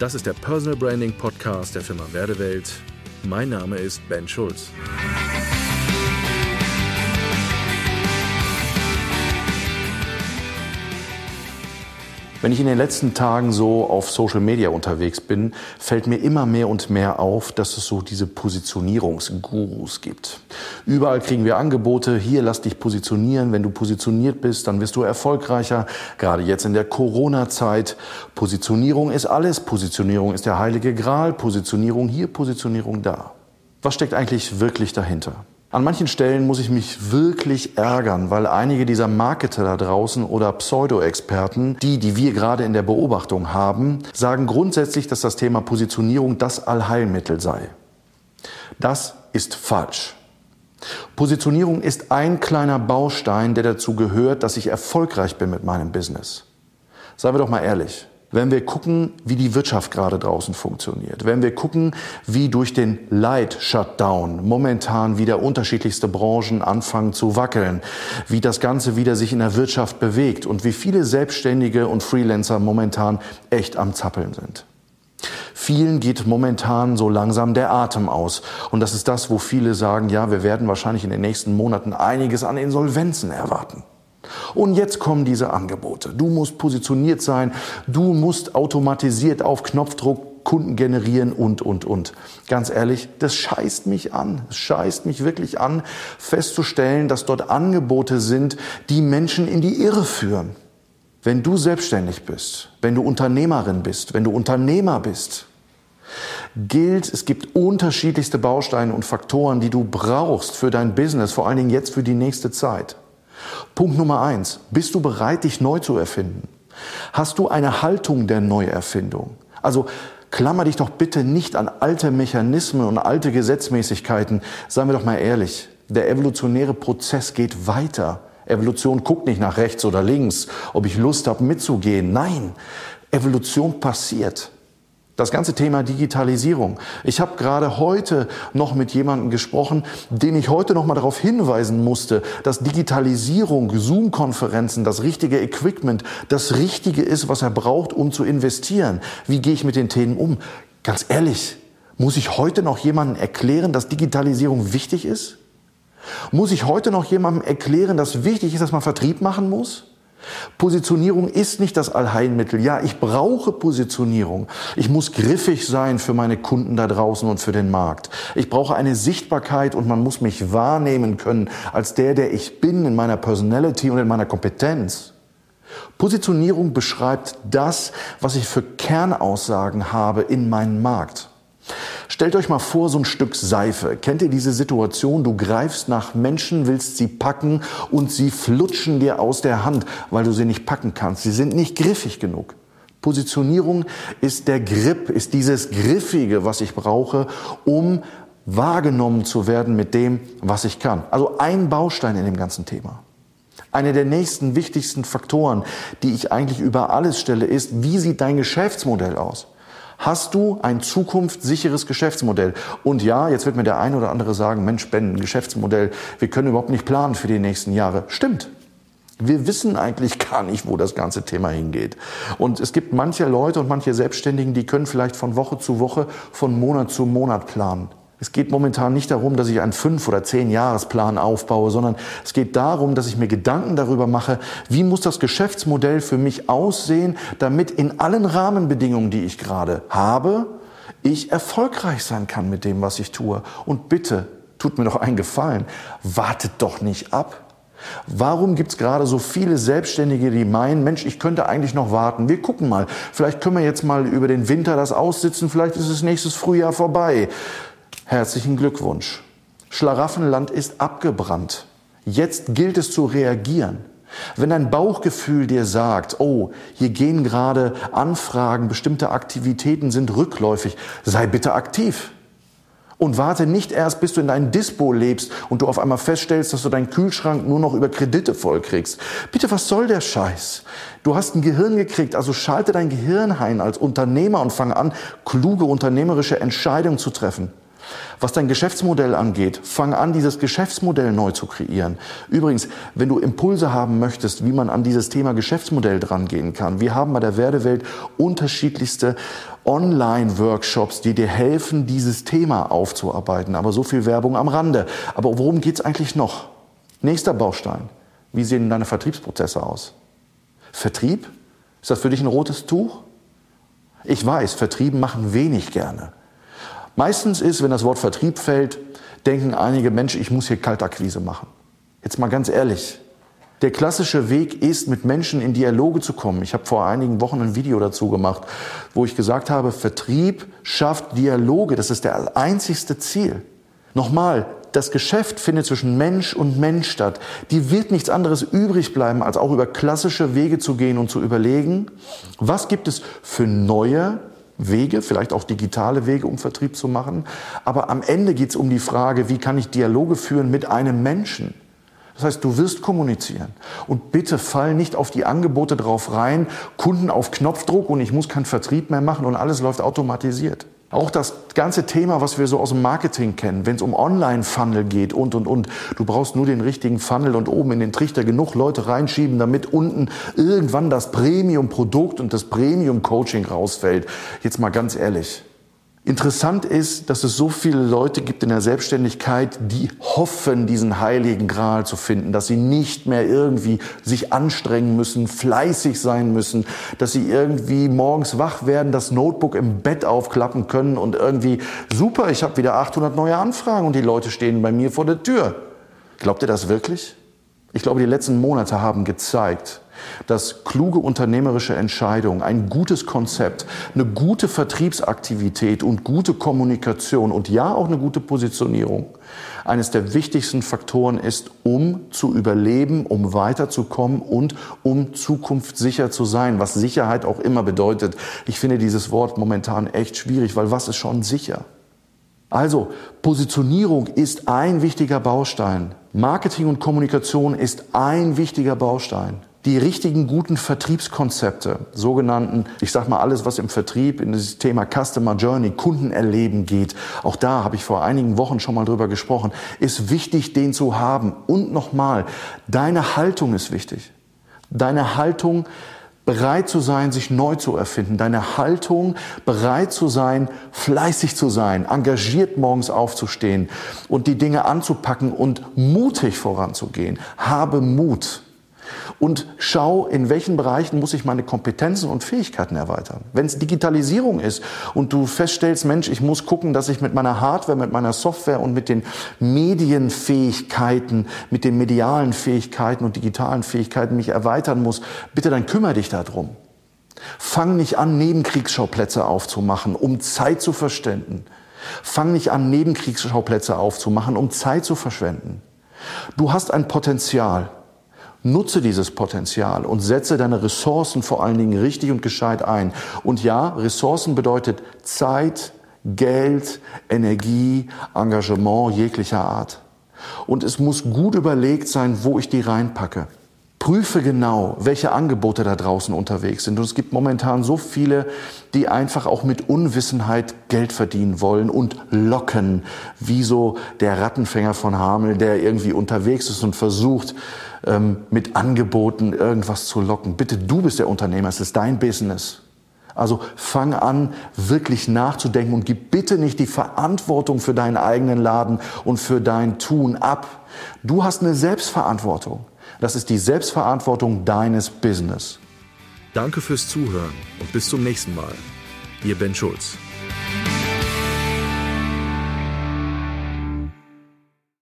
Das ist der Personal Branding Podcast der Firma Werdewelt. Mein Name ist Ben Schulz. Wenn ich in den letzten Tagen so auf Social Media unterwegs bin, fällt mir immer mehr und mehr auf, dass es so diese Positionierungsgurus gibt. Überall kriegen wir Angebote, hier lass dich positionieren, wenn du positioniert bist, dann wirst du erfolgreicher, gerade jetzt in der Corona-Zeit. Positionierung ist alles, Positionierung ist der heilige Gral, Positionierung hier, Positionierung da. Was steckt eigentlich wirklich dahinter? An manchen Stellen muss ich mich wirklich ärgern, weil einige dieser Marketer da draußen oder Pseudo-Experten, die, die wir gerade in der Beobachtung haben, sagen grundsätzlich, dass das Thema Positionierung das Allheilmittel sei. Das ist falsch. Positionierung ist ein kleiner Baustein, der dazu gehört, dass ich erfolgreich bin mit meinem Business. Seien wir doch mal ehrlich wenn wir gucken, wie die Wirtschaft gerade draußen funktioniert, wenn wir gucken, wie durch den Light-Shutdown momentan wieder unterschiedlichste Branchen anfangen zu wackeln, wie das Ganze wieder sich in der Wirtschaft bewegt und wie viele Selbstständige und Freelancer momentan echt am Zappeln sind. Vielen geht momentan so langsam der Atem aus. Und das ist das, wo viele sagen, ja, wir werden wahrscheinlich in den nächsten Monaten einiges an Insolvenzen erwarten. Und jetzt kommen diese Angebote. Du musst positioniert sein, du musst automatisiert auf Knopfdruck Kunden generieren und, und, und. Ganz ehrlich, das scheißt mich an. Es scheißt mich wirklich an, festzustellen, dass dort Angebote sind, die Menschen in die Irre führen. Wenn du selbstständig bist, wenn du Unternehmerin bist, wenn du Unternehmer bist, gilt, es gibt unterschiedlichste Bausteine und Faktoren, die du brauchst für dein Business, vor allen Dingen jetzt für die nächste Zeit. Punkt Nummer eins. Bist du bereit, dich neu zu erfinden? Hast du eine Haltung der Neuerfindung? Also klammer dich doch bitte nicht an alte Mechanismen und alte Gesetzmäßigkeiten. Seien wir doch mal ehrlich. Der evolutionäre Prozess geht weiter. Evolution guckt nicht nach rechts oder links, ob ich Lust habe mitzugehen. Nein, Evolution passiert. Das ganze Thema Digitalisierung. Ich habe gerade heute noch mit jemandem gesprochen, den ich heute noch mal darauf hinweisen musste, dass Digitalisierung, Zoom-Konferenzen, das richtige Equipment, das Richtige ist, was er braucht, um zu investieren. Wie gehe ich mit den Themen um? Ganz ehrlich, muss ich heute noch jemandem erklären, dass Digitalisierung wichtig ist? Muss ich heute noch jemandem erklären, dass wichtig ist, dass man Vertrieb machen muss? Positionierung ist nicht das Allheilmittel. Ja, ich brauche Positionierung. Ich muss griffig sein für meine Kunden da draußen und für den Markt. Ich brauche eine Sichtbarkeit und man muss mich wahrnehmen können als der, der ich bin in meiner Personality und in meiner Kompetenz. Positionierung beschreibt das, was ich für Kernaussagen habe in meinem Markt. Stellt euch mal vor, so ein Stück Seife. Kennt ihr diese Situation? Du greifst nach Menschen, willst sie packen und sie flutschen dir aus der Hand, weil du sie nicht packen kannst. Sie sind nicht griffig genug. Positionierung ist der Grip, ist dieses Griffige, was ich brauche, um wahrgenommen zu werden mit dem, was ich kann. Also ein Baustein in dem ganzen Thema. Eine der nächsten wichtigsten Faktoren, die ich eigentlich über alles stelle, ist, wie sieht dein Geschäftsmodell aus? Hast du ein zukunftssicheres Geschäftsmodell? Und ja, jetzt wird mir der eine oder andere sagen, Mensch, Ben, ein Geschäftsmodell, wir können überhaupt nicht planen für die nächsten Jahre. Stimmt. Wir wissen eigentlich gar nicht, wo das ganze Thema hingeht. Und es gibt manche Leute und manche Selbstständigen, die können vielleicht von Woche zu Woche, von Monat zu Monat planen. Es geht momentan nicht darum, dass ich einen fünf oder zehn Jahresplan aufbaue, sondern es geht darum, dass ich mir Gedanken darüber mache, wie muss das Geschäftsmodell für mich aussehen, damit in allen Rahmenbedingungen, die ich gerade habe, ich erfolgreich sein kann mit dem, was ich tue. Und bitte, tut mir doch einen Gefallen, wartet doch nicht ab. Warum gibt es gerade so viele Selbstständige, die meinen, Mensch, ich könnte eigentlich noch warten. Wir gucken mal. Vielleicht können wir jetzt mal über den Winter das aussitzen. Vielleicht ist es nächstes Frühjahr vorbei. Herzlichen Glückwunsch. Schlaraffenland ist abgebrannt. Jetzt gilt es zu reagieren. Wenn dein Bauchgefühl dir sagt, oh, hier gehen gerade Anfragen, bestimmte Aktivitäten sind rückläufig, sei bitte aktiv. Und warte nicht erst, bis du in deinem Dispo lebst und du auf einmal feststellst, dass du deinen Kühlschrank nur noch über Kredite vollkriegst. Bitte, was soll der Scheiß? Du hast ein Gehirn gekriegt, also schalte dein Gehirn ein als Unternehmer und fange an, kluge unternehmerische Entscheidungen zu treffen. Was dein Geschäftsmodell angeht, fang an, dieses Geschäftsmodell neu zu kreieren. Übrigens, wenn du Impulse haben möchtest, wie man an dieses Thema Geschäftsmodell drangehen kann, wir haben bei der Werdewelt unterschiedlichste Online-Workshops, die dir helfen, dieses Thema aufzuarbeiten. Aber so viel Werbung am Rande. Aber worum geht's eigentlich noch? Nächster Baustein. Wie sehen deine Vertriebsprozesse aus? Vertrieb? Ist das für dich ein rotes Tuch? Ich weiß, Vertrieben machen wenig gerne. Meistens ist, wenn das Wort Vertrieb fällt, denken einige Menschen, ich muss hier Kaltakquise machen. Jetzt mal ganz ehrlich. Der klassische Weg ist, mit Menschen in Dialoge zu kommen. Ich habe vor einigen Wochen ein Video dazu gemacht, wo ich gesagt habe, Vertrieb schafft Dialoge. Das ist der einzigste Ziel. Nochmal, das Geschäft findet zwischen Mensch und Mensch statt. Die wird nichts anderes übrig bleiben, als auch über klassische Wege zu gehen und zu überlegen, was gibt es für neue Wege, vielleicht auch digitale Wege, um Vertrieb zu machen. Aber am Ende geht es um die Frage, wie kann ich Dialoge führen mit einem Menschen? Das heißt, du wirst kommunizieren. Und bitte fall nicht auf die Angebote drauf rein, Kunden auf Knopfdruck und ich muss keinen Vertrieb mehr machen und alles läuft automatisiert. Auch das ganze Thema, was wir so aus dem Marketing kennen, wenn es um Online-Funnel geht und, und, und. Du brauchst nur den richtigen Funnel und oben in den Trichter genug Leute reinschieben, damit unten irgendwann das Premium-Produkt und das Premium-Coaching rausfällt. Jetzt mal ganz ehrlich. Interessant ist, dass es so viele Leute gibt in der Selbstständigkeit, die hoffen, diesen heiligen Gral zu finden, dass sie nicht mehr irgendwie sich anstrengen müssen, fleißig sein müssen, dass sie irgendwie morgens wach werden, das Notebook im Bett aufklappen können und irgendwie, super, ich habe wieder 800 neue Anfragen und die Leute stehen bei mir vor der Tür. Glaubt ihr das wirklich? Ich glaube, die letzten Monate haben gezeigt, dass kluge unternehmerische Entscheidungen, ein gutes Konzept, eine gute Vertriebsaktivität und gute Kommunikation und ja auch eine gute Positionierung eines der wichtigsten Faktoren ist, um zu überleben, um weiterzukommen und um zukunftssicher zu sein, was Sicherheit auch immer bedeutet. Ich finde dieses Wort momentan echt schwierig, weil was ist schon sicher? Also, Positionierung ist ein wichtiger Baustein. Marketing und Kommunikation ist ein wichtiger Baustein die richtigen guten Vertriebskonzepte, sogenannten, ich sag mal alles, was im Vertrieb in das Thema Customer Journey, Kundenerleben geht, auch da habe ich vor einigen Wochen schon mal drüber gesprochen, ist wichtig, den zu haben. Und nochmal, deine Haltung ist wichtig. Deine Haltung, bereit zu sein, sich neu zu erfinden. Deine Haltung, bereit zu sein, fleißig zu sein, engagiert morgens aufzustehen und die Dinge anzupacken und mutig voranzugehen. Habe Mut und schau, in welchen Bereichen muss ich meine Kompetenzen und Fähigkeiten erweitern. Wenn es Digitalisierung ist und du feststellst, Mensch, ich muss gucken, dass ich mit meiner Hardware, mit meiner Software und mit den Medienfähigkeiten, mit den medialen Fähigkeiten und digitalen Fähigkeiten mich erweitern muss, bitte dann kümmere dich darum. Fang nicht an, Nebenkriegsschauplätze aufzumachen, um Zeit zu verschwenden. Fang nicht an, Nebenkriegsschauplätze aufzumachen, um Zeit zu verschwenden. Du hast ein Potenzial. Nutze dieses Potenzial und setze deine Ressourcen vor allen Dingen richtig und gescheit ein. Und ja, Ressourcen bedeutet Zeit, Geld, Energie, Engagement jeglicher Art. Und es muss gut überlegt sein, wo ich die reinpacke. Prüfe genau, welche Angebote da draußen unterwegs sind. Und es gibt momentan so viele, die einfach auch mit Unwissenheit Geld verdienen wollen und locken, wie so der Rattenfänger von Hamel, der irgendwie unterwegs ist und versucht, ähm, mit Angeboten irgendwas zu locken. Bitte, du bist der Unternehmer, es ist dein Business. Also fang an, wirklich nachzudenken und gib bitte nicht die Verantwortung für deinen eigenen Laden und für dein Tun ab. Du hast eine Selbstverantwortung. Das ist die Selbstverantwortung deines Business. Danke fürs Zuhören und bis zum nächsten Mal. Ihr Ben Schulz.